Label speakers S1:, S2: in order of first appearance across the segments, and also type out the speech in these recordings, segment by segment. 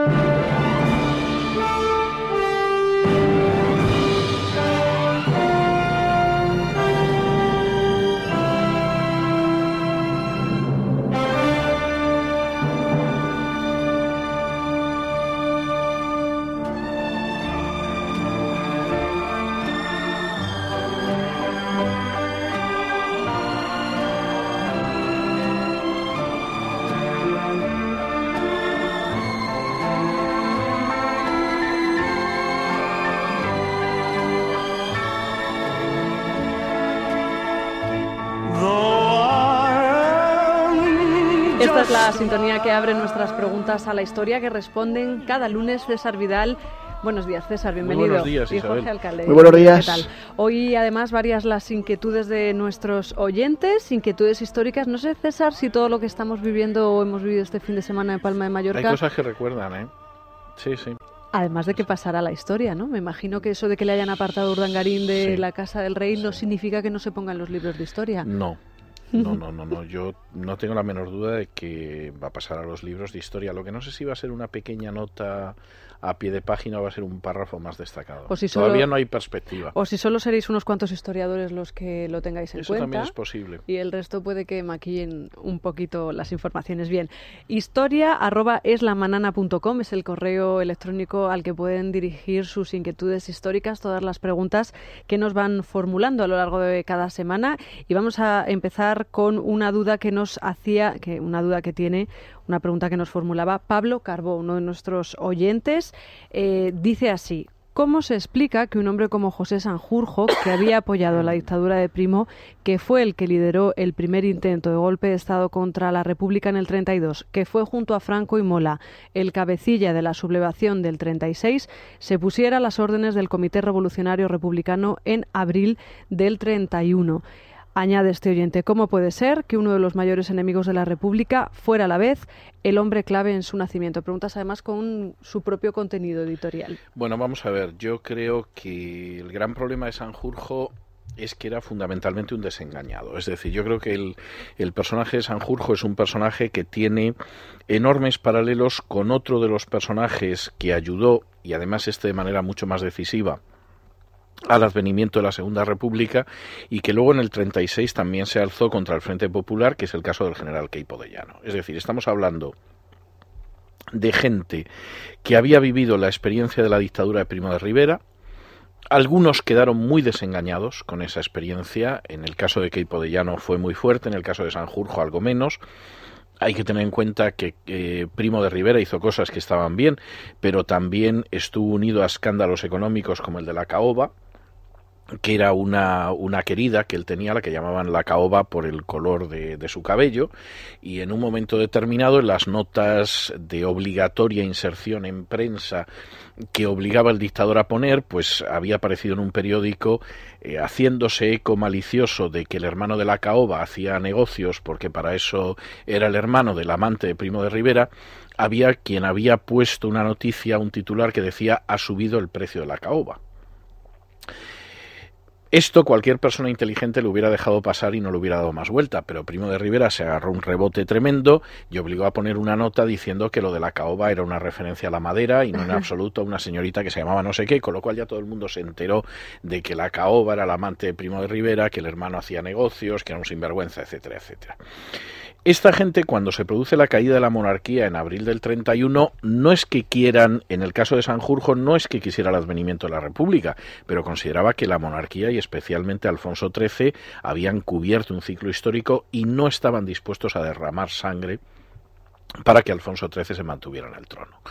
S1: Esta es la sintonía que abre nuestras preguntas a la historia que responden cada lunes César Vidal. Buenos días, César, bienvenido.
S2: buenos días,
S1: y Jorge. Alcalde.
S3: Muy buenos días.
S1: ¿Qué tal? Hoy, además, varias las inquietudes de nuestros oyentes, inquietudes históricas. No sé, César, si todo lo que estamos viviendo o hemos vivido este fin de semana en Palma de
S2: Hay
S1: Mallorca,
S2: cosas que recuerdan, ¿eh? Sí, sí.
S1: además de que pasará la historia, ¿no? Me imagino que eso de que le hayan apartado a Urdangarín de
S2: Sí.
S1: la Casa del Rey no
S2: Sí.
S1: significa que no se pongan los libros de historia.
S2: No. No, no, no, no. Yo no tengo la menor duda de que va a pasar a los libros de historia. Lo que no sé si va a ser una pequeña nota a pie de página va a ser un párrafo más destacado.
S1: O si solo-
S2: Todavía no hay perspectiva.
S1: O si solo seréis unos cuantos historiadores los que lo tengáis en
S2: Eso
S1: cuenta.
S2: también es posible.
S1: y el resto puede que maquillen un poquito las informaciones bien. Historia arroba eslamanana.com es el correo electrónico al que pueden dirigir sus inquietudes históricas, todas las preguntas que nos van formulando a lo largo de cada semana. Y vamos a empezar con una duda que nos hacía, que una duda que tiene, una pregunta que nos formulaba Pablo Carbó, uno de nuestros oyentes. Eh, dice así. ¿Cómo se explica que un hombre como José Sanjurjo, que había apoyado la dictadura de Primo, que fue el que lideró el primer intento de golpe de Estado contra la República en el 32, que fue junto a Franco y Mola el cabecilla de la sublevación del 36, se pusiera a las órdenes del Comité Revolucionario Republicano en abril del 31? Añade este oyente, ¿cómo puede ser que uno de los mayores enemigos de la República fuera a la vez el hombre clave en su nacimiento? Preguntas además con su propio contenido editorial.
S2: Bueno, vamos a ver. Yo creo que el gran problema de Sanjurjo es que era fundamentalmente un desengañado. Es decir, yo creo que el, el personaje de Sanjurjo es un personaje que tiene enormes paralelos con otro de los personajes que ayudó, y además este de manera mucho más decisiva, al advenimiento de la Segunda República y que luego en el 36 también se alzó contra el Frente Popular, que es el caso del general Queipo de Llano. Es decir, estamos hablando de gente que había vivido la experiencia de la dictadura de Primo de Rivera. Algunos quedaron muy desengañados con esa experiencia. En el caso de Queipo de Llano fue muy fuerte, en el caso de Sanjurjo algo menos. Hay que tener en cuenta que eh, Primo de Rivera hizo cosas que estaban bien, pero también estuvo unido a escándalos económicos como el de la caoba, que era una, una querida que él tenía, la que llamaban la caoba por el color de, de, su cabello, y en un momento determinado en las notas de obligatoria inserción en prensa que obligaba el dictador a poner, pues había aparecido en un periódico eh, haciéndose eco malicioso de que el hermano de la caoba hacía negocios, porque para eso era el hermano del amante de Primo de Rivera, había quien había puesto una noticia, un titular que decía ha subido el precio de la caoba. Esto cualquier persona inteligente lo hubiera dejado pasar y no le hubiera dado más vuelta, pero Primo de Rivera se agarró un rebote tremendo y obligó a poner una nota diciendo que lo de la caoba era una referencia a la madera y no en absoluto a una señorita que se llamaba no sé qué, con lo cual ya todo el mundo se enteró de que la caoba era la amante de Primo de Rivera, que el hermano hacía negocios, que era un sinvergüenza, etcétera, etcétera. Esta gente, cuando se produce la caída de la monarquía en abril del 31, no es que quieran, en el caso de Sanjurjo, no es que quisiera el advenimiento de la República, pero consideraba que la monarquía y especialmente Alfonso XIII habían cubierto un ciclo histórico y no estaban dispuestos a derramar sangre para que Alfonso XIII se mantuviera en el trono.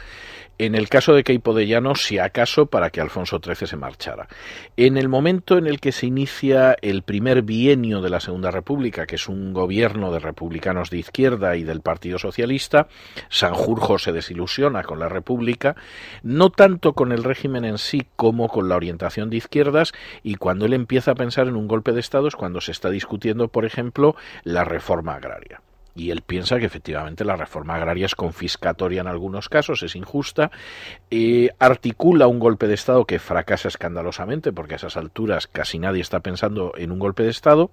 S2: En el caso de Queipo de Llano, si acaso, para que Alfonso XIII se marchara. En el momento en el que se inicia el primer bienio de la Segunda República, que es un gobierno de republicanos de izquierda y del Partido Socialista, Sanjurjo se desilusiona con la República, no tanto con el régimen en sí como con la orientación de izquierdas, y cuando él empieza a pensar en un golpe de Estado es cuando se está discutiendo, por ejemplo, la reforma agraria y él piensa que efectivamente la reforma agraria es confiscatoria en algunos casos, es injusta, articula un golpe de Estado que fracasa escandalosamente, porque a esas alturas casi nadie está pensando en un golpe de Estado,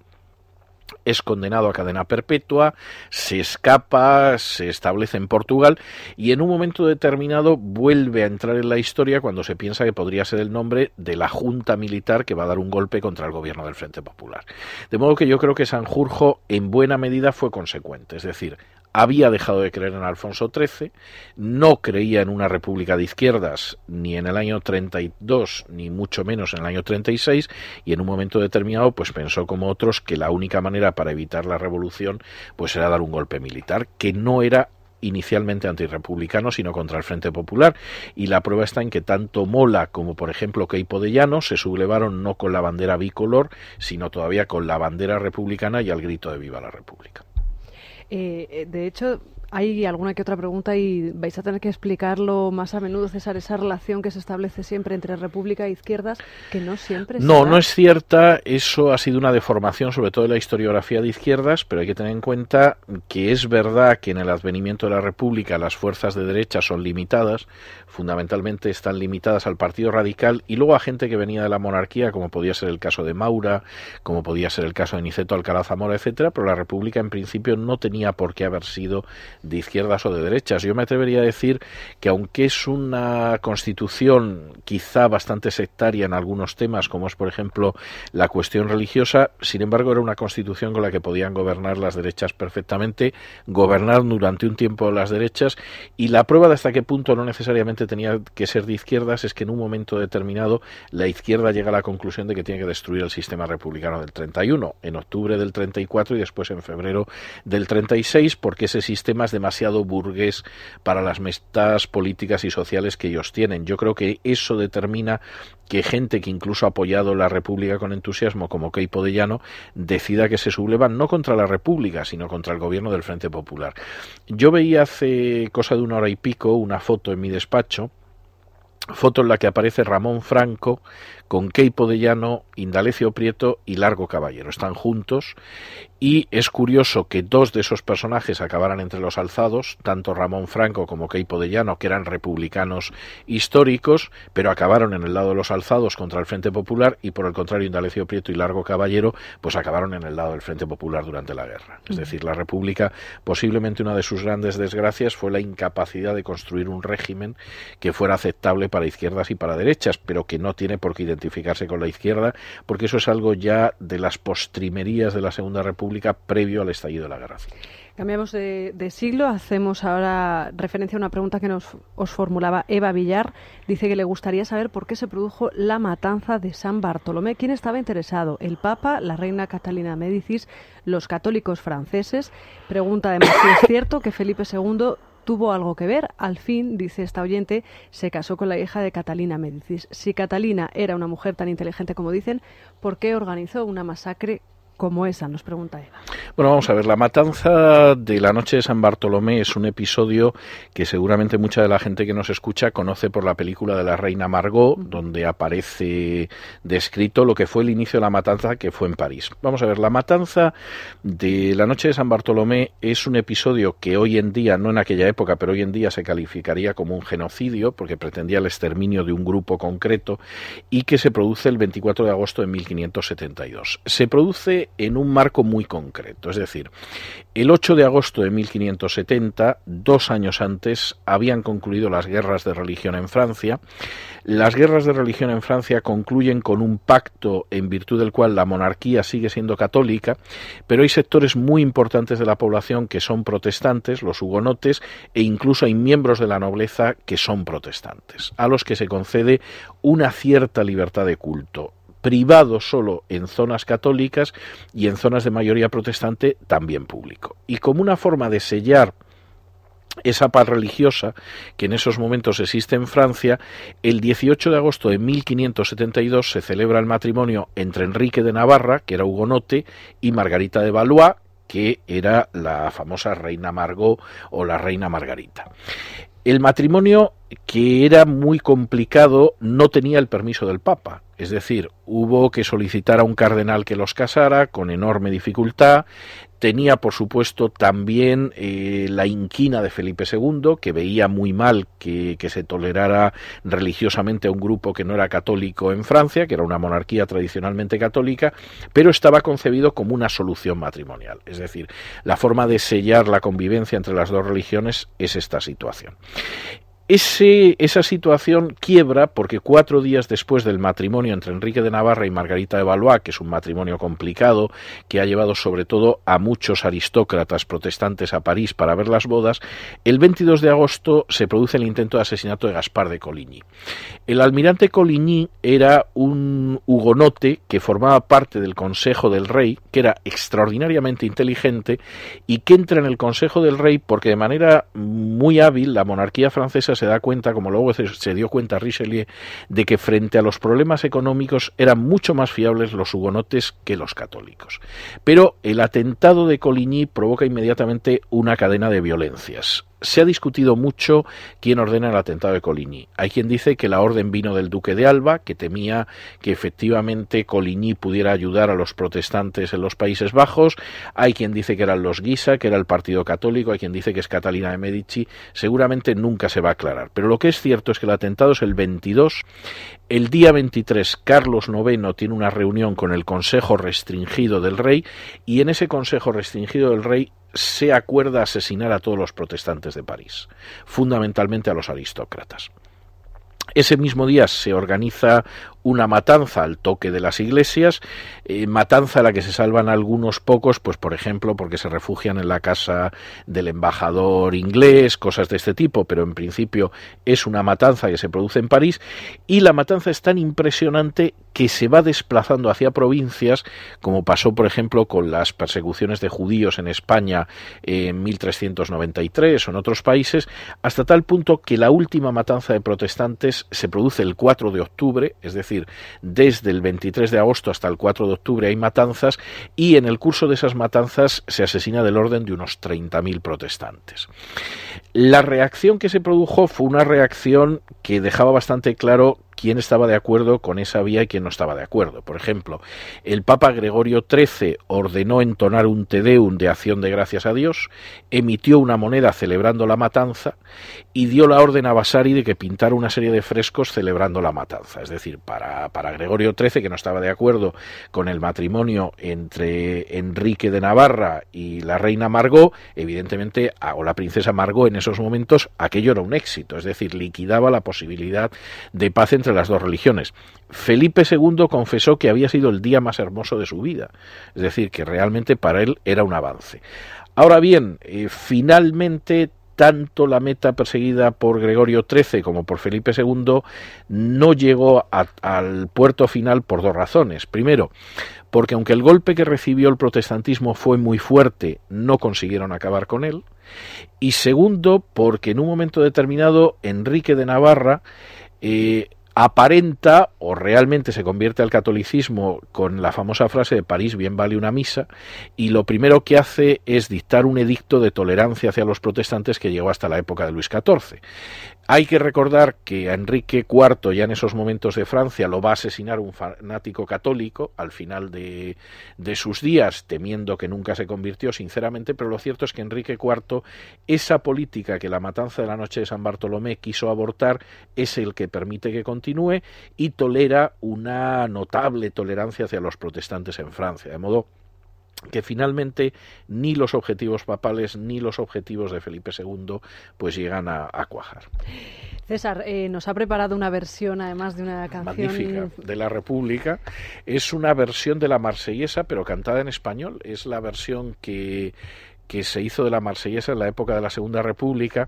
S2: es condenado a cadena perpetua, se escapa, se establece en Portugal y en un momento determinado vuelve a entrar en la historia cuando se piensa que podría ser el nombre de la junta militar que va a dar un golpe contra el gobierno del Frente Popular. De modo que yo creo que Sanjurjo en buena medida fue consecuente, es decir, había dejado de creer en Alfonso XIII, no creía en una república de izquierdas ni en el año 32, ni mucho menos en el año 36, y en un momento determinado pues pensó como otros que la única manera para evitar la revolución pues era dar un golpe militar, que no era inicialmente antirrepublicano, sino contra el Frente Popular. Y la prueba está en que tanto Mola como, por ejemplo, Keipo de Llano se sublevaron no con la bandera bicolor, sino todavía con la bandera republicana y al grito de Viva la República.
S1: Eh, de hecho, hay alguna que otra pregunta y vais a tener que explicarlo más a menudo, César, esa relación que se establece siempre entre República e izquierdas, que no siempre
S2: No, no es cierta. Eso ha sido una deformación, sobre todo de la historiografía de izquierdas, pero hay que tener en cuenta que es verdad que en el advenimiento de la República las fuerzas de derecha son limitadas, fundamentalmente están limitadas al Partido Radical y luego a gente que venía de la monarquía, como podía ser el caso de Maura, como podía ser el caso de Niceto Alcalá Zamora, etcétera, pero la República en principio no tenía por qué haber sido de izquierdas o de derechas. Yo me atrevería a decir que aunque es una constitución quizá bastante sectaria en algunos temas, como es por ejemplo la cuestión religiosa, sin embargo era una constitución con la que podían gobernar las derechas perfectamente, gobernar durante un tiempo las derechas y la prueba de hasta qué punto no necesariamente tenía que ser de izquierdas es que en un momento determinado la izquierda llega a la conclusión de que tiene que destruir el sistema republicano del 31, en octubre del 34 y después en febrero del 36, porque ese sistema es demasiado burgués para las metas políticas y sociales que ellos tienen. Yo creo que eso determina que gente que incluso ha apoyado la República con entusiasmo, como Keipo de Llano, decida que se sublevan no contra la República, sino contra el gobierno del Frente Popular. Yo veía hace cosa de una hora y pico una foto en mi despacho, foto en la que aparece Ramón Franco con Keipo de Llano, Indalecio Prieto y Largo Caballero. Están juntos y es curioso que dos de esos personajes acabaran entre los alzados, tanto Ramón Franco como Keipo de Llano, que eran republicanos históricos, pero acabaron en el lado de los alzados contra el Frente Popular y por el contrario Indalecio Prieto y Largo Caballero pues acabaron en el lado del Frente Popular durante la guerra. Es decir, la República posiblemente una de sus grandes desgracias fue la incapacidad de construir un régimen que fuera aceptable para izquierdas y para derechas, pero que no tiene por qué identificarse con la izquierda, porque eso es algo ya de las postrimerías de la Segunda República previo al estallido de la guerra
S1: Cambiamos de, siglo, hacemos ahora referencia a una pregunta que nos os formulaba Eva Villar. Dice que le gustaría saber por qué se produjo la matanza de San Bartolomé. ¿Quién estaba interesado? ¿El Papa, la reina Catalina Médicis, los católicos franceses? Pregunta además si es cierto que Felipe II tuvo algo que ver. Al fin, dice esta oyente, se casó con la hija de Catalina Médicis. Si Catalina era una mujer tan inteligente como dicen, ¿por qué organizó una masacre como esa, nos pregunta Eva.
S2: Bueno, vamos a ver, la matanza de la noche de San Bartolomé es un episodio que seguramente mucha de la gente que nos escucha conoce por la película de la reina Margot, donde aparece descrito lo que fue el inicio de la matanza que fue en París. Vamos a ver, la matanza de la noche de San Bartolomé es un episodio que hoy en día, no en aquella época, pero hoy en día se calificaría como un genocidio, porque pretendía el exterminio de un grupo concreto, y que se produce el 24 de agosto de 1572. Se produce en un marco muy concreto. Es decir, el 8 de agosto de 1570, dos años antes, habían concluido las guerras de religión en Francia. Las guerras de religión en Francia concluyen con un pacto en virtud del cual la monarquía sigue siendo católica, pero hay sectores muy importantes de la población que son protestantes, los hugonotes, e incluso hay miembros de la nobleza que son protestantes, a los que se concede una cierta libertad de culto privado solo en zonas católicas y en zonas de mayoría protestante también público. Y como una forma de sellar esa paz religiosa que en esos momentos existe en Francia, el 18 de agosto de 1572 se celebra el matrimonio entre Enrique de Navarra, que era hugonote, y Margarita de Valois, que era la famosa reina Margot o la reina Margarita. El matrimonio, que era muy complicado, no tenía el permiso del Papa. Es decir, hubo que solicitar a un cardenal que los casara con enorme dificultad. Tenía, por supuesto, también eh, la inquina de Felipe II, que veía muy mal que, que, se tolerara religiosamente a un grupo que no era católico en Francia, que era una monarquía tradicionalmente católica, pero estaba concebido como una solución matrimonial. Es decir, la forma de sellar la convivencia entre las dos religiones es esta situación. Ese, esa situación quiebra porque cuatro días después del matrimonio entre Enrique de Navarra y Margarita de Valois, que es un matrimonio complicado, que ha llevado sobre todo a muchos aristócratas protestantes a París para ver las bodas, el 22 de agosto se produce el intento de asesinato de Gaspar de Coligny. El almirante Coligny era un hugonote que formaba parte del Consejo del Rey, que era extraordinariamente inteligente y que entra en el Consejo del Rey porque de manera muy hábil la monarquía francesa se da cuenta, como luego se, dio cuenta Richelieu, de que frente a los problemas económicos eran mucho más fiables los hugonotes que los católicos. Pero el atentado de Coligny provoca inmediatamente una cadena de violencias se ha discutido mucho quién ordena el atentado de Coligny. Hay quien dice que la orden vino del duque de Alba, que temía que efectivamente Coligny pudiera ayudar a los protestantes en los Países Bajos. Hay quien dice que eran los Guisa, que era el partido católico. Hay quien dice que es Catalina de Medici. Seguramente nunca se va a aclarar. Pero lo que es cierto es que el atentado es el 22. El día 23, Carlos IX tiene una reunión con el Consejo Restringido del Rey y en ese Consejo Restringido del Rey se acuerda asesinar a todos los protestantes de París, fundamentalmente a los aristócratas. Ese mismo día se organiza una matanza al toque de las iglesias, eh, matanza a la que se salvan algunos pocos, pues por ejemplo porque se refugian en la casa del embajador inglés, cosas de este tipo, pero en principio es una matanza que se produce en París y la matanza es tan impresionante que se va desplazando hacia provincias, como pasó por ejemplo con las persecuciones de judíos en España en 1393 o en otros países, hasta tal punto que la última matanza de protestantes se produce el 4 de octubre, es decir, desde el 23 de agosto hasta el 4 de octubre hay matanzas y en el curso de esas matanzas se asesina del orden de unos 30.000 protestantes. La reacción que se produjo fue una reacción que dejaba bastante claro quién estaba de acuerdo con esa vía y quién no estaba de acuerdo. Por ejemplo, el Papa Gregorio XIII ordenó entonar un Te Deum de acción de gracias a Dios, emitió una moneda celebrando la matanza y dio la orden a Vasari de que pintara una serie de frescos celebrando la matanza. Es decir, para, para Gregorio XIII, que no estaba de acuerdo con el matrimonio entre Enrique de Navarra y la reina Margot, evidentemente, o la princesa Margot en esos momentos, aquello era un éxito, es decir, liquidaba la posibilidad de paz entre las dos religiones. Felipe II confesó que había sido el día más hermoso de su vida, es decir, que realmente para él era un avance. Ahora bien, eh, finalmente tanto la meta perseguida por Gregorio XIII como por Felipe II no llegó al puerto final por dos razones. Primero, porque aunque el golpe que recibió el protestantismo fue muy fuerte, no consiguieron acabar con él. Y segundo, porque en un momento determinado Enrique de Navarra eh, aparenta o realmente se convierte al catolicismo con la famosa frase de París bien vale una misa y lo primero que hace es dictar un edicto de tolerancia hacia los protestantes que llegó hasta la época de Luis XIV. Hay que recordar que a Enrique IV, ya en esos momentos de Francia, lo va a asesinar un fanático católico al final de, de, sus días, temiendo que nunca se convirtió, sinceramente, pero lo cierto es que Enrique IV, esa política que la matanza de la noche de San Bartolomé quiso abortar, es el que permite que continúe y tolera una notable tolerancia hacia los protestantes en Francia. De modo que finalmente ni los objetivos papales ni los objetivos de Felipe II pues llegan a, cuajar.
S1: César, eh, nos ha preparado una versión, además de una canción
S2: magnífica de la República. Es una versión de la Marsellesa, pero cantada en español. Es la versión que, que se hizo de la Marsellesa en la época de la Segunda República.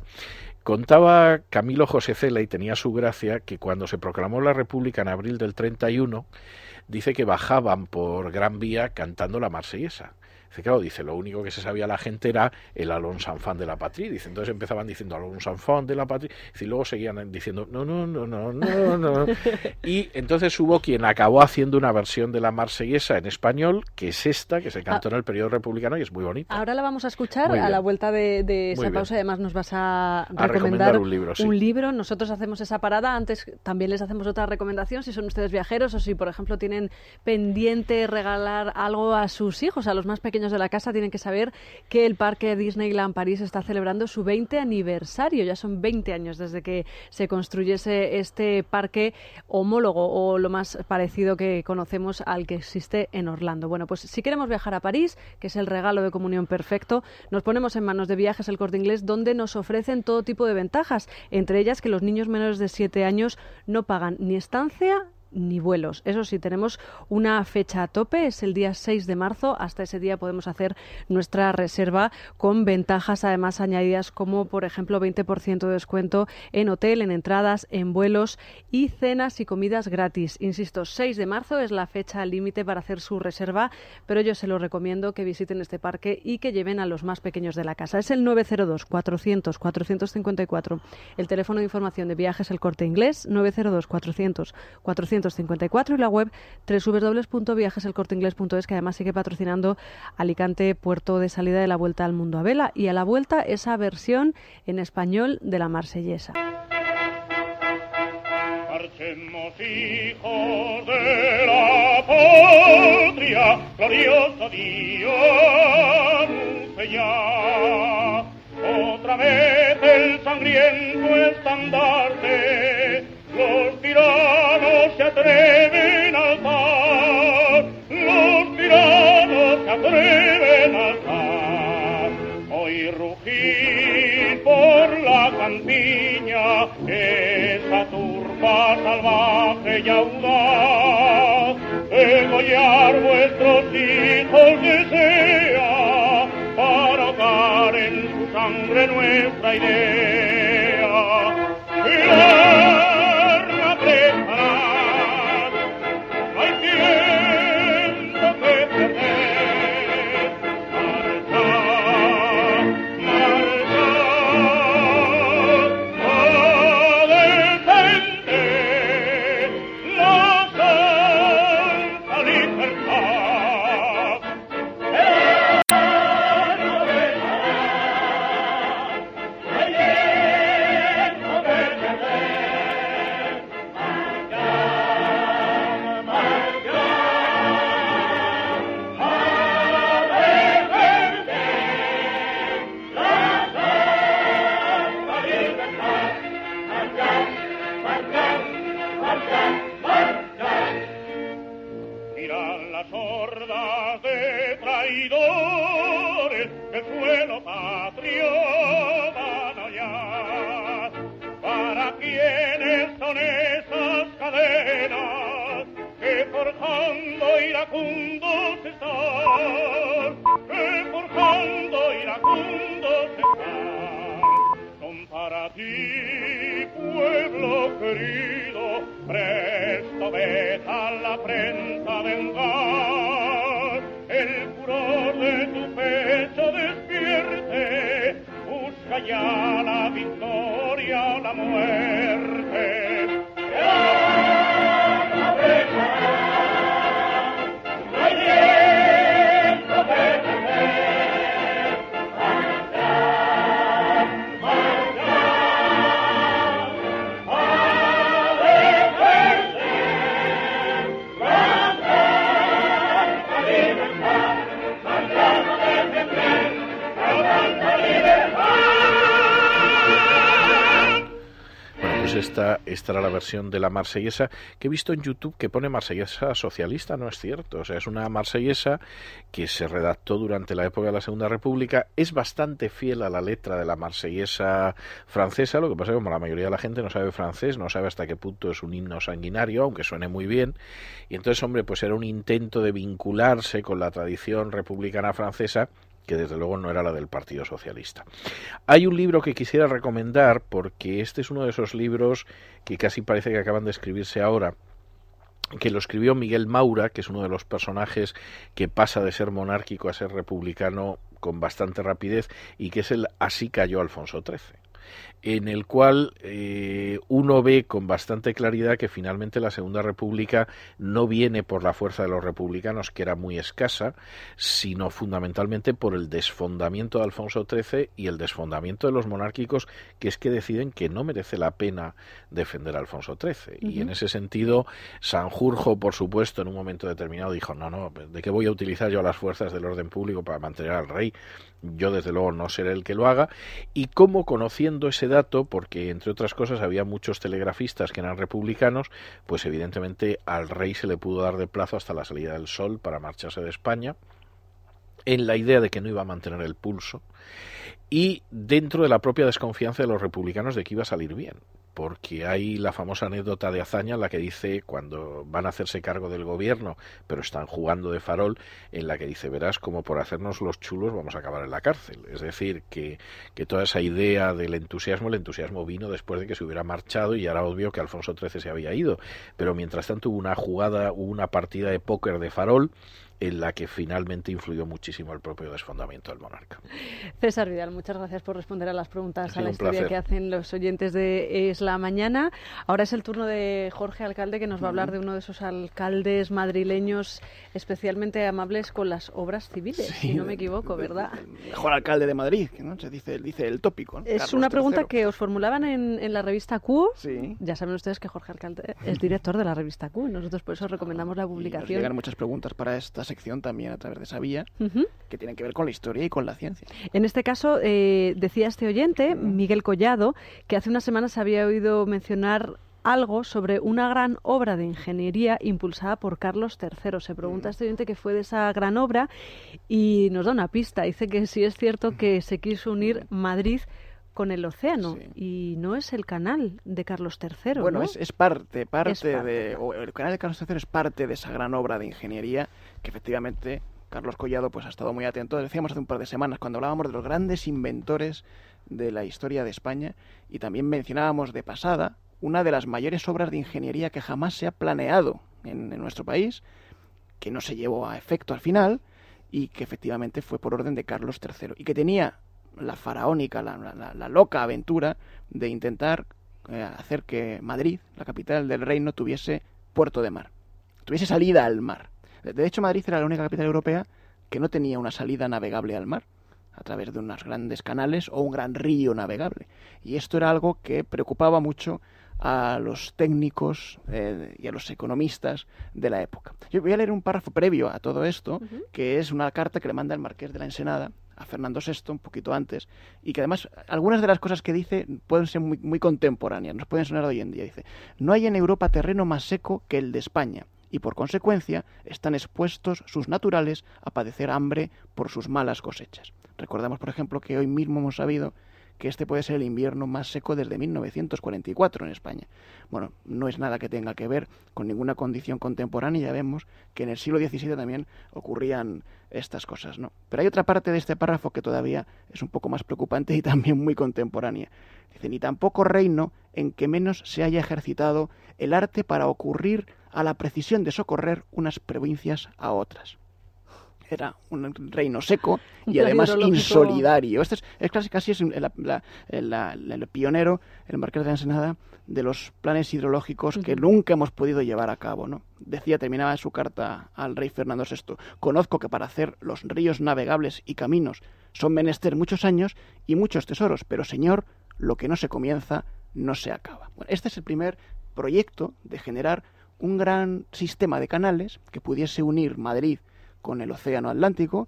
S2: Contaba Camilo José Cela, y tenía su gracia, que cuando se proclamó la República en abril del 31, dice que bajaban por Gran Vía cantando la marsellesa. Dice, claro, dice, lo único que se sabía la gente era el Alon Sanfán de la Patria. Dice, entonces empezaban diciendo Alon Sanfán de la Patria. Y luego seguían diciendo, no, no, no, no, no, no. y entonces hubo quien acabó haciendo una versión de la marsellesa en español, que es esta, que se cantó ah. en el periodo republicano y es muy bonita.
S1: Ahora la vamos a escuchar a la vuelta de, esa pausa. Además nos vas a recomendar,
S2: un libro. Sí.
S1: Un libro. Nosotros hacemos esa parada. Antes también les hacemos otra recomendación si son ustedes viajeros o si, por ejemplo, tienen pendiente regalar algo a sus hijos, a los más pequeños
S4: pequeños de la casa tienen que saber que el parque Disneyland París está celebrando su 20 aniversario. Ya son 20 años desde que se construyese este parque homólogo o lo más parecido que conocemos al que existe en Orlando. Bueno, pues si queremos viajar a París, que es el regalo de comunión perfecto, nos ponemos en manos de Viajes El Corte Inglés, donde nos ofrecen todo tipo de ventajas, entre ellas que los niños menores de 7 años no pagan ni estancia ni vuelos. Eso sí, tenemos una fecha a tope, es el día 6 de marzo. Hasta ese día podemos hacer nuestra reserva con ventajas además añadidas como, por ejemplo, 20% de descuento en hotel, en entradas, en vuelos y cenas y comidas gratis. Insisto, 6 de marzo es la fecha límite para hacer su reserva, pero yo se lo recomiendo que visiten este parque y que lleven a los más pequeños de la casa. Es el 902 400 454. El teléfono de información de viajes El Corte Inglés 902 400 400 y la web www.viajeselcorteingles.es que además sigue patrocinando Alicante, puerto de salida de la Vuelta al Mundo a Vela y a la vuelta esa versión en español de la Marsellesa. Atreven a alzar, los tiranos se atreven a alzar. Hoy rugir por la campiña esa turba salvaje y audaz, degollar vuestros hijos desea para ahogar en su sangre nuestra idea.
S2: Esta era la versión de la marsellesa que he visto en YouTube que pone marsellesa socialista, no es cierto. O sea, es una marsellesa que se redactó durante la época de la Segunda República. Es bastante fiel a la letra de la marsellesa francesa. Lo que pasa es que como la mayoría de la gente no sabe francés, no sabe hasta qué punto es un himno sanguinario, aunque suene muy bien. Y entonces, hombre, pues era un intento de vincularse con la tradición republicana francesa que desde luego no era la del Partido Socialista. Hay un libro que quisiera recomendar porque este es uno de esos libros que casi parece que acaban de escribirse ahora que lo escribió Miguel Maura, que es uno de los personajes que pasa de ser monárquico a ser republicano con bastante rapidez y que es el Así cayó Alfonso XIII. En el cual eh, uno ve con bastante claridad que finalmente la Segunda República no viene por la fuerza de los republicanos, que era muy escasa, sino fundamentalmente por el desfondamiento de Alfonso XIII y el desfondamiento de los monárquicos, que es que deciden que no merece la pena defender a Alfonso XIII. Y en ese sentido, Sanjurjo, por supuesto, en un momento determinado dijo, no, no, ¿de qué voy a utilizar yo las fuerzas del orden público para mantener al rey? Yo, desde luego, no seré el que lo haga. Y cómo, conociendo ese dato, porque entre otras cosas había muchos telegrafistas que eran republicanos, pues evidentemente al rey se le pudo dar de plazo hasta la salida del sol para marcharse de España, en la idea de que no iba a mantener el pulso y dentro de la propia desconfianza de los republicanos de que iba a salir bien porque hay la famosa anécdota de Azaña en la que dice cuando van a hacerse cargo del gobierno, pero están jugando de farol, en la que dice, verás como por hacernos los chulos vamos a acabar en la cárcel. Es decir, que, que toda esa idea del entusiasmo, el entusiasmo vino después de que se hubiera marchado y era obvio que Alfonso XIII se había ido. Pero mientras tanto hubo una jugada, hubo una partida de póker de farol en la que finalmente influyó muchísimo el propio desfondamiento del monarca.
S1: César Vidal, muchas gracias por responder a las preguntas a la historia que hacen los oyentes de Es la Mañana. Ahora es el turno de Jorge Alcalde, que nos va a hablar de uno de esos alcaldes madrileños especialmente amables con las obras civiles, si no me equivoco, ¿verdad?
S3: El mejor alcalde de Madrid, ¿no? Se dice, dice el tópico.
S1: Es una pregunta que os formulaban en, la revista Q. Ya saben ustedes que Jorge Alcalde es director de la revista Q. Nosotros por eso recomendamos la publicación. Y
S3: llegan muchas preguntas para estas sección también a través de esa vía, que tienen que ver con la historia y con la ciencia.
S1: En este caso, eh, decía este oyente, Miguel Collado, que hace unas semanas había oído mencionar algo sobre una gran obra de ingeniería impulsada por Carlos III. Se pregunta este oyente qué fue de esa gran obra y nos da una pista. Dice que sí es cierto que se quiso unir Madrid con el océano y no es el canal de Carlos III.
S3: Bueno, es, es, parte, parte, de. el canal de Carlos III es parte de esa gran obra de ingeniería que efectivamente Carlos Collado pues ha estado muy atento. Decíamos hace un par de semanas cuando hablábamos de los grandes inventores de la historia de España y también mencionábamos de pasada una de las mayores obras de ingeniería que jamás se ha planeado en, nuestro país, que no se llevó a efecto al final y que efectivamente fue por orden de Carlos III y que tenía la faraónica, la, loca aventura de intentar eh, hacer que Madrid, la capital del reino, tuviese puerto de mar, tuviese salida al mar. De hecho, Madrid era la única capital europea que no tenía una salida navegable al mar a través de unos grandes canales o un gran río navegable. Y esto era algo que preocupaba mucho a los técnicos eh, y a los economistas de la época. Yo voy a leer un párrafo previo a todo esto, que es una carta que le manda el marqués de la Ensenada a Fernando VI un poquito antes y que además algunas de las cosas que dice pueden ser muy, muy contemporáneas, nos pueden sonar de hoy en día. Dice, no hay en Europa terreno más seco que el de España y por consecuencia están expuestos sus naturales a padecer hambre por sus malas cosechas. Recordamos, por ejemplo, que hoy mismo hemos sabido que este puede ser el invierno más seco desde 1944 en España. Bueno, no es nada que tenga que ver con ninguna condición contemporánea, ya vemos que en el siglo XVII también ocurrían estas cosas, ¿no? Pero hay otra parte de este párrafo que todavía es un poco más preocupante y también muy contemporánea. Dice, ni tampoco reino en que menos se haya ejercitado el arte para ocurrir a la precisión de socorrer unas provincias a otras era un reino seco y además insolidario. Este es, casi, casi es el, pionero, el marqués de la Ensenada, de los planes hidrológicos que nunca hemos podido llevar a cabo. ¿no? Decía, terminaba su carta al rey Fernando VI, conozco que para hacer los ríos navegables y caminos son menester muchos años y muchos tesoros, pero señor, lo que no se comienza no se acaba. este es el primer proyecto de generar un gran sistema de canales que pudiese unir Madrid con el Océano Atlántico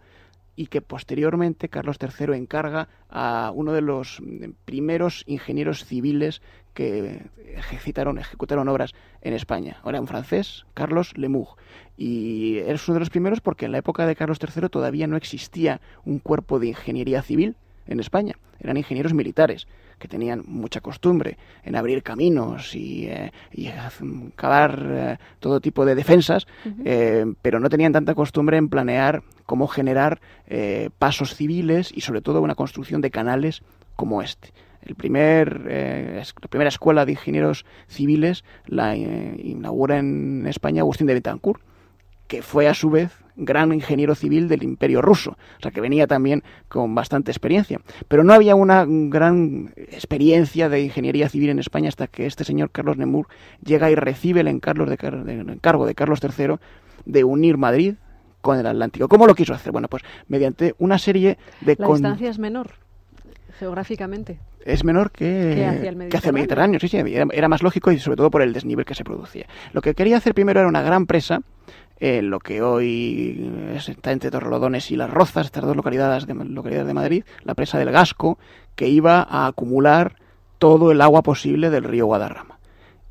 S3: y que posteriormente Carlos III encarga a uno de los primeros ingenieros civiles que ejecutaron, ejecutaron obras en España. Ahora un francés, Carlos Lemoux. Y es uno de los primeros porque en la época de Carlos III todavía no existía un cuerpo de ingeniería civil en España. Eran ingenieros militares que tenían mucha costumbre en abrir caminos y, eh, cavar eh, todo tipo de defensas, eh, pero no tenían tanta costumbre en planear cómo generar pasos civiles y sobre todo una construcción de canales como este. El primer, la primera escuela de ingenieros civiles la inaugura en España Agustín de Betancourt, que fue a su vez gran ingeniero civil del imperio ruso, o sea que venía también con bastante experiencia. Pero no había una gran experiencia de ingeniería civil en España hasta que este señor Carlos Nemur llega y recibe el encargo de, encargo de Carlos III de unir Madrid con el Atlántico. ¿Cómo lo quiso hacer? Bueno, pues mediante una serie de...
S1: La distancia es menor geográficamente.
S3: Es menor que, hacia el Mediterráneo. Sí, sí, era, más lógico y sobre todo por el desnivel que se producía. Lo que quería hacer primero era una gran presa en lo que hoy está entre Torrelodones y Las Rozas, estas dos localidades de, localidades de Madrid, la presa del Gasco, que iba a acumular todo el agua posible del río Guadarrama.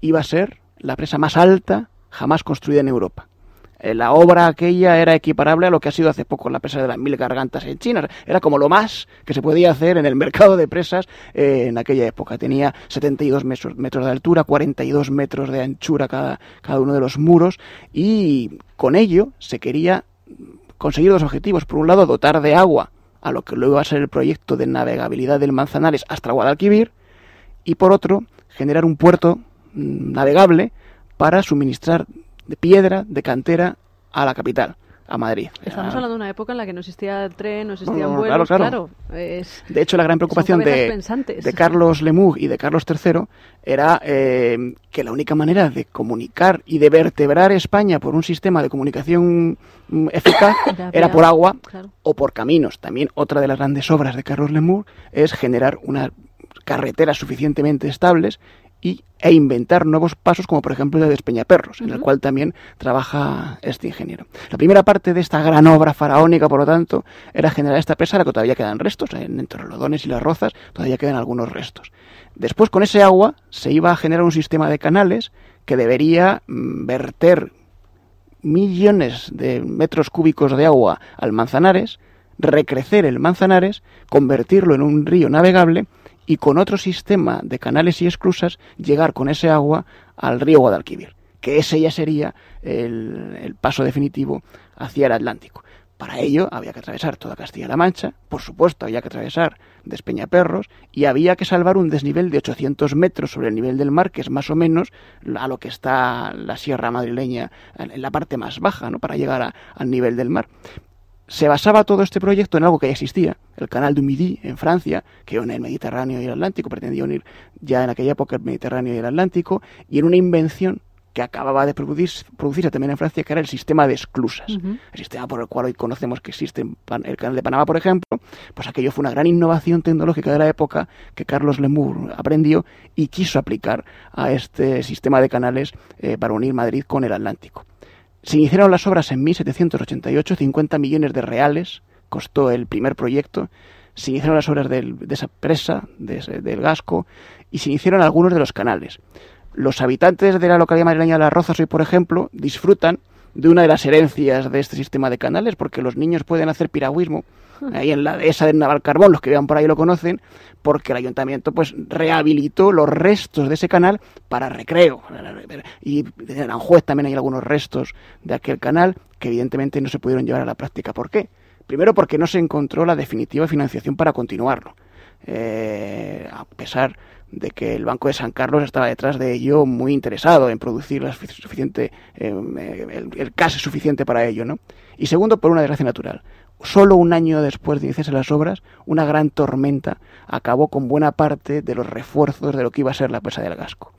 S3: Iba a ser la presa más alta jamás construida en Europa. Eh, la obra aquella era equiparable a lo que ha sido hace poco la presa de las mil gargantas en China. Era como lo más que se podía hacer en el mercado de presas eh, en aquella época. Tenía 72 metros, metros de altura, 42 metros de anchura cada, cada uno de los muros y con ello se quería conseguir dos objetivos. Por un lado, dotar de agua a lo que luego va a ser el proyecto de navegabilidad del Manzanares hasta Guadalquivir y por otro, generar un puerto mm, navegable para suministrar de piedra, de cantera, a la capital a Madrid.
S1: Estamos hablando de una época en la que no existía tren, no existían vuelos, claro.
S3: de hecho, la gran preocupación de, de, Carlos Lemug y de Carlos III era eh, que la única manera de comunicar y de vertebrar España por un sistema de comunicación mm, eficaz era por agua o por caminos. También otra de las grandes obras de Carlos Lemug es generar unas carreteras suficientemente estables y, e inventar nuevos pasos, como por ejemplo el de Despeñaperros, en el cual también trabaja este ingeniero. La primera parte de esta gran obra faraónica, por lo tanto, era generar esta presa, la que todavía quedan restos, entre los lodones y las rozas todavía quedan algunos restos. Después, con ese agua, se iba a generar un sistema de canales que debería mm, verter millones de metros cúbicos de agua al Manzanares, recrecer el Manzanares, convertirlo en un río navegable y con otro sistema de canales y esclusas llegar con ese agua al río Guadalquivir, que ese ya sería el, paso definitivo hacia el Atlántico. Para ello había que atravesar toda Castilla-La Mancha, por supuesto había que atravesar Despeñaperros y había que salvar un desnivel de 800 metros sobre el nivel del mar, que es más o menos a lo que está la sierra madrileña en la parte más baja, ¿no? para llegar al nivel del mar se basaba todo este proyecto en algo que ya existía, el canal du Midi en Francia, que une el Mediterráneo y el Atlántico, pretendía unir ya en aquella época el Mediterráneo y el Atlántico, y en una invención que acababa de producirse, también en Francia, que era el sistema de esclusas. El sistema por el cual hoy conocemos que existe el canal de Panamá, por ejemplo, pues aquello fue una gran innovación tecnológica de la época que Carlos Lemur aprendió y quiso aplicar a este sistema de canales eh, para unir Madrid con el Atlántico. Se iniciaron las obras en 1788, 50 millones de reales costó el primer proyecto. Se iniciaron las obras de esa presa, del Gasco, y se iniciaron algunos de los canales. Los habitantes de la localidad madrileña de Las Rozas hoy, por ejemplo, disfrutan de una de las herencias de este sistema de canales, porque los niños pueden hacer piragüismo ahí en la dehesa del Navalcarbón, los que vean por ahí lo conocen, porque el ayuntamiento pues rehabilitó los restos de ese canal para recreo. Y en Aranjuez también hay algunos restos de aquel canal que evidentemente no se pudieron llevar a la práctica. ¿Por qué? Primero porque no se encontró la definitiva financiación para continuarlo. Eh, a pesar de que el Banco de San Carlos estaba detrás de ello muy interesado en producir la suficiente, eh, el, el caso suficiente para ello. ¿no? Y segundo, por una desgracia natural. Solo un año después de iniciarse las obras, una gran tormenta acabó con buena parte de los refuerzos de lo que iba a ser la presa del Gasco.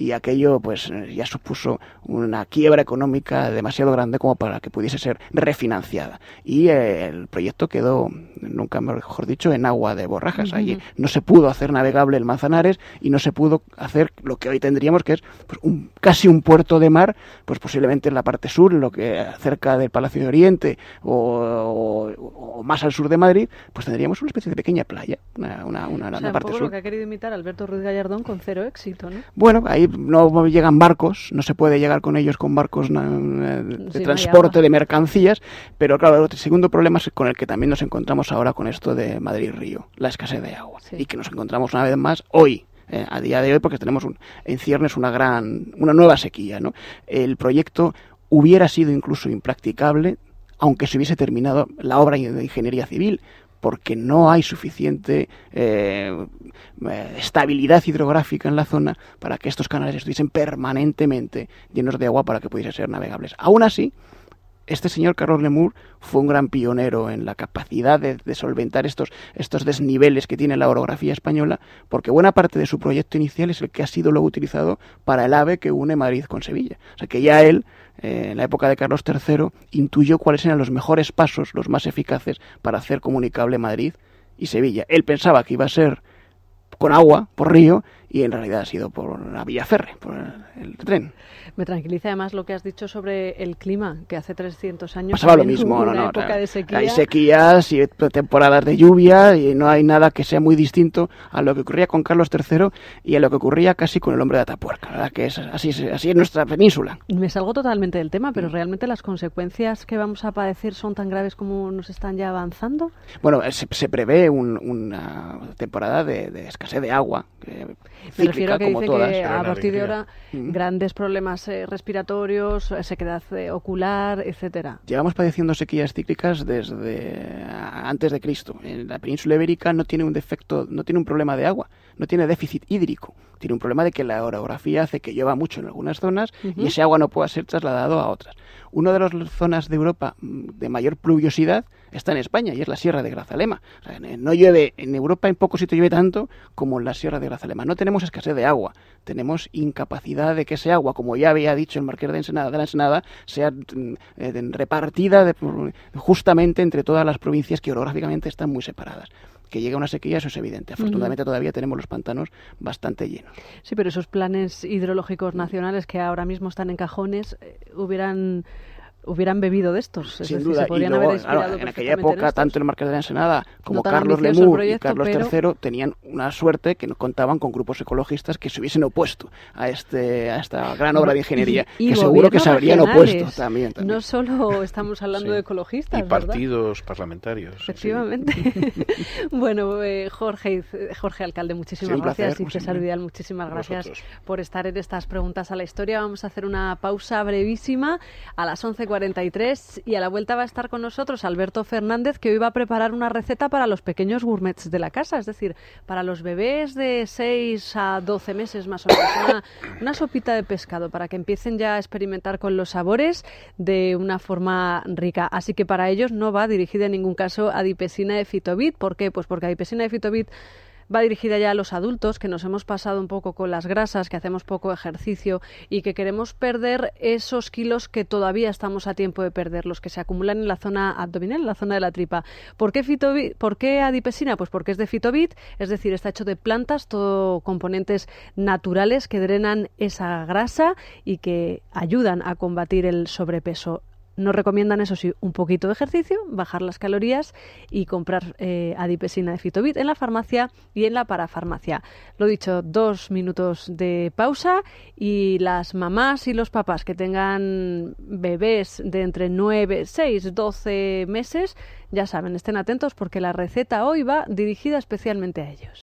S3: Y aquello pues ya supuso una quiebra económica demasiado grande como para que pudiese ser refinanciada. Y eh, el proyecto quedó, nunca mejor dicho, en agua de borrajas. Allí no se pudo hacer navegable el Manzanares y no se pudo hacer lo que hoy tendríamos, que es pues, un, casi un puerto de mar, pues posiblemente en la parte sur, lo que cerca del Palacio de Oriente o, más al sur de Madrid, pues tendríamos una especie de pequeña playa, una, una, una,
S1: o
S3: parte
S1: lo que ha querido imitar Alberto Ruiz Gallardón con cero éxito, ¿no?
S3: Bueno, ahí no llegan barcos, no se puede llegar con ellos con barcos de transporte de mercancías, pero claro, el segundo problema es con el que también nos encontramos ahora con esto de Madrid-Río, la escasez de agua. Y que nos encontramos una vez más hoy, eh, a día de hoy, porque tenemos un, en ciernes una gran, una nueva sequía, ¿no? El proyecto hubiera sido incluso impracticable aunque se hubiese terminado la obra de ingeniería civil, porque no hay suficiente eh, eh, estabilidad hidrográfica en la zona para que estos canales estuviesen permanentemente llenos de agua para que pudiesen ser navegables. Aún así, este señor Carlos Lemur fue un gran pionero en la capacidad de, solventar estos, estos desniveles que tiene la orografía española, porque buena parte de su proyecto inicial es el que ha sido luego utilizado para el AVE que une Madrid con Sevilla. O sea que ya él, eh, en la época de Carlos III, intuyó cuáles eran los mejores pasos, los más eficaces para hacer comunicable Madrid y Sevilla. Él pensaba que iba a ser con agua, por río, y en realidad ha sido por la vía férrea, por el, tren.
S1: Me tranquiliza además lo que has dicho sobre el clima, que hace 300 años
S3: pasaba lo mismo, no, no, hay sequías y temporadas de lluvia y no hay nada que sea muy distinto a lo que ocurría con Carlos III y a lo que ocurría casi con el hombre de Atapuerca, ¿verdad? que es así, así es nuestra península.
S1: Me salgo totalmente del tema, pero mm. realmente las consecuencias que vamos a padecer son tan graves como nos están ya avanzando.
S3: Bueno, se, prevé una temporada de, escasez de agua.
S1: Me refiero a que dice que a partir de ahora mm. grandes problemas eh, respiratorios, eh, sequedad eh, ocular, etcétera.
S3: Llevamos padeciendo sequías cíclicas desde antes de Cristo. En la península ibérica no tiene un defecto, no tiene un problema de agua, no tiene déficit hídrico. Tiene un problema de que la orografía hace que llueva mucho en algunas zonas y ese agua no pueda ser trasladado a otras. Una de las zonas de Europa mm, de mayor pluviosidad está en España y es la Sierra de Grazalema. no llueve en Europa, en poco sitio llueve tanto como en la Sierra de Grazalema. No tenemos escasez de agua, tenemos incapacidad de que ese agua, como ya había dicho el Marqués de, Ensenada, de la Ensenada, sea mm, eh, repartida justamente entre todas las provincias que orográficamente están muy separadas que llega una sequía, eso es evidente. Afortunadamente todavía tenemos los pantanos bastante llenos.
S1: Sí, pero esos planes hidrológicos nacionales que ahora mismo están en cajones eh, hubieran hubieran bebido de estos.
S3: Sin duda. y luego, en aquella época, tanto el Marqués de la Ensenada como Carlos Lemur y Carlos III tenían una suerte que no contaban con grupos ecologistas que se hubiesen opuesto a, este, a esta gran obra de ingeniería, que seguro que se habrían opuesto también,
S1: No solo estamos hablando de ecologistas,
S2: Y partidos parlamentarios.
S1: Efectivamente. bueno, eh, Jorge, Jorge Alcalde, muchísimas gracias. y César Vidal, muchísimas gracias por estar en estas preguntas a la historia. Vamos a hacer una pausa brevísima a las 11.40 y a la vuelta va a estar con nosotros Alberto Fernández que hoy va a preparar una receta para los pequeños gourmets de la casa, es decir, para los bebés de 6 a 12 meses más o menos, una, sopita de pescado para que empiecen ya a experimentar con los sabores de una forma rica. Así que para ellos no va dirigida en ningún caso a dipesina de fitobit. ¿Por qué? Pues porque adipesina de fitobit va dirigida ya a los adultos que nos hemos pasado un poco con las grasas, que hacemos poco ejercicio y que queremos perder esos kilos que todavía estamos a tiempo de perder, los que se acumulan en la zona abdominal, en la zona de la tripa. ¿Por qué, ¿por qué adipesina? Pues porque es de fitobit, es decir, está hecho de plantas, todo componentes naturales que drenan esa grasa y que ayudan a combatir el sobrepeso. Nos recomiendan, eso sí, un poquito de ejercicio, bajar las calorías y comprar eh, adipesina de Fitobit en la farmacia y en la parafarmacia. Lo dicho, dos minutos de pausa y las mamás y los papás que tengan bebés de entre 9, 6, 12 meses, ya saben, estén atentos porque la receta hoy va dirigida especialmente a ellos.